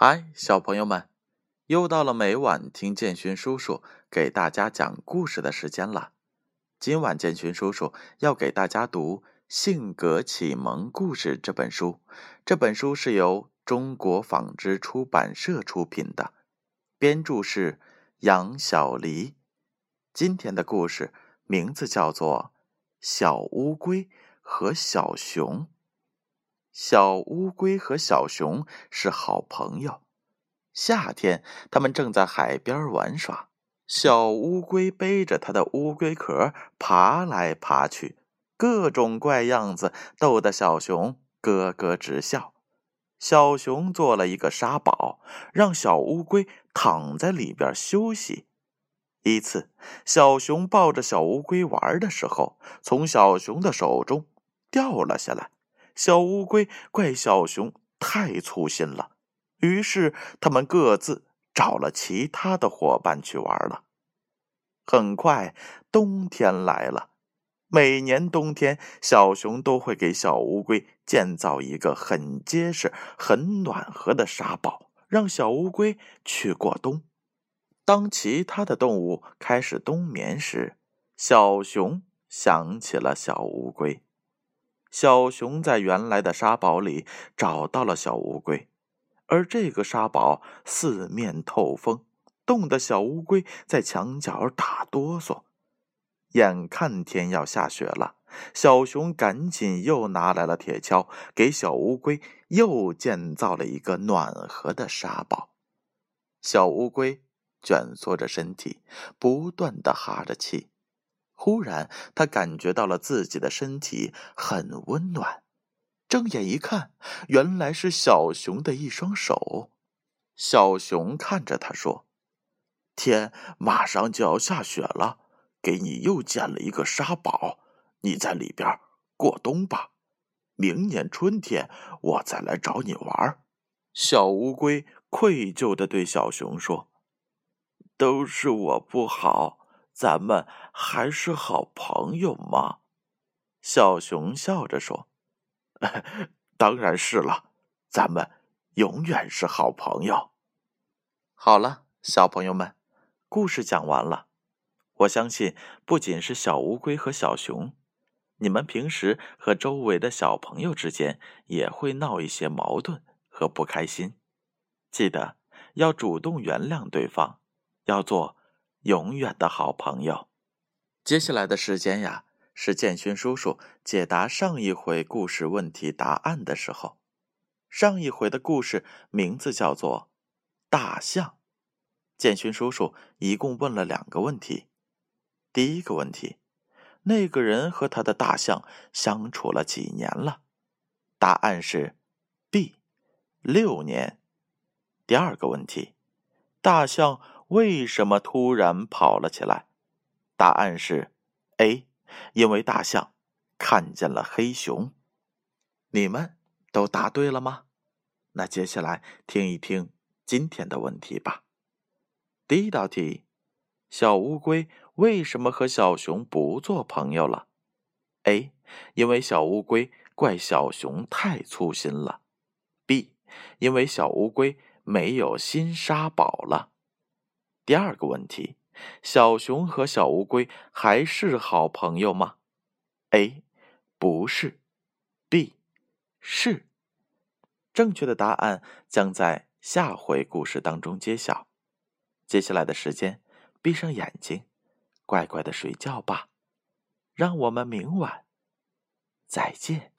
嗨，小朋友们，又到了每晚听建勋叔叔给大家讲故事的时间了。今晚建勋叔叔要给大家读《性格启蒙故事》这本书。这本书是由中国纺织出版社出品的，编著是杨小黎。今天的故事名字叫做《小乌龟和小熊》。小乌龟和小熊是好朋友。夏天，他们正在海边玩耍。小乌龟背着它的乌龟壳爬来爬去，各种怪样子，逗得小熊咯咯直笑。小熊做了一个沙堡，让小乌龟躺在里边休息。一次，小熊抱着小乌龟玩的时候，从小熊的手中掉了下来。小乌龟怪小熊太粗心了，于是他们各自找了其他的伙伴去玩了。很快，冬天来了。每年冬天，小熊都会给小乌龟建造一个很结实、很暖和的沙堡，让小乌龟去过冬。当其他的动物开始冬眠时，小熊想起了小乌龟。小熊在原来的沙堡里找到了小乌龟，而这个沙堡四面透风，冻得小乌龟在墙角打哆嗦。眼看天要下雪了，小熊赶紧又拿来了铁锹，给小乌龟又建造了一个暖和的沙堡。小乌龟蜷缩着身体，不断的哈着气。忽然，他感觉到了自己的身体很温暖，睁眼一看，原来是小熊的一双手。小熊看着他说：“天马上就要下雪了，给你又建了一个沙堡，你在里边过冬吧。明年春天我再来找你玩。”小乌龟愧疚的对小熊说：“都是我不好。”咱们还是好朋友吗？小熊笑着说：“当然是了，咱们永远是好朋友。”好了，小朋友们，故事讲完了。我相信，不仅是小乌龟和小熊，你们平时和周围的小朋友之间也会闹一些矛盾和不开心。记得要主动原谅对方，要做。永远的好朋友。接下来的时间呀，是建勋叔叔解答上一回故事问题答案的时候。上一回的故事名字叫做《大象》。建勋叔叔一共问了两个问题。第一个问题，那个人和他的大象相处了几年了？答案是 B，六年。第二个问题，大象。为什么突然跑了起来？答案是 A，因为大象看见了黑熊。你们都答对了吗？那接下来听一听今天的问题吧。第一道题：小乌龟为什么和小熊不做朋友了？A，因为小乌龟怪小熊太粗心了。B，因为小乌龟没有新沙堡了。第二个问题：小熊和小乌龟还是好朋友吗？A，不是；B，是。正确的答案将在下回故事当中揭晓。接下来的时间，闭上眼睛，乖乖的睡觉吧。让我们明晚再见。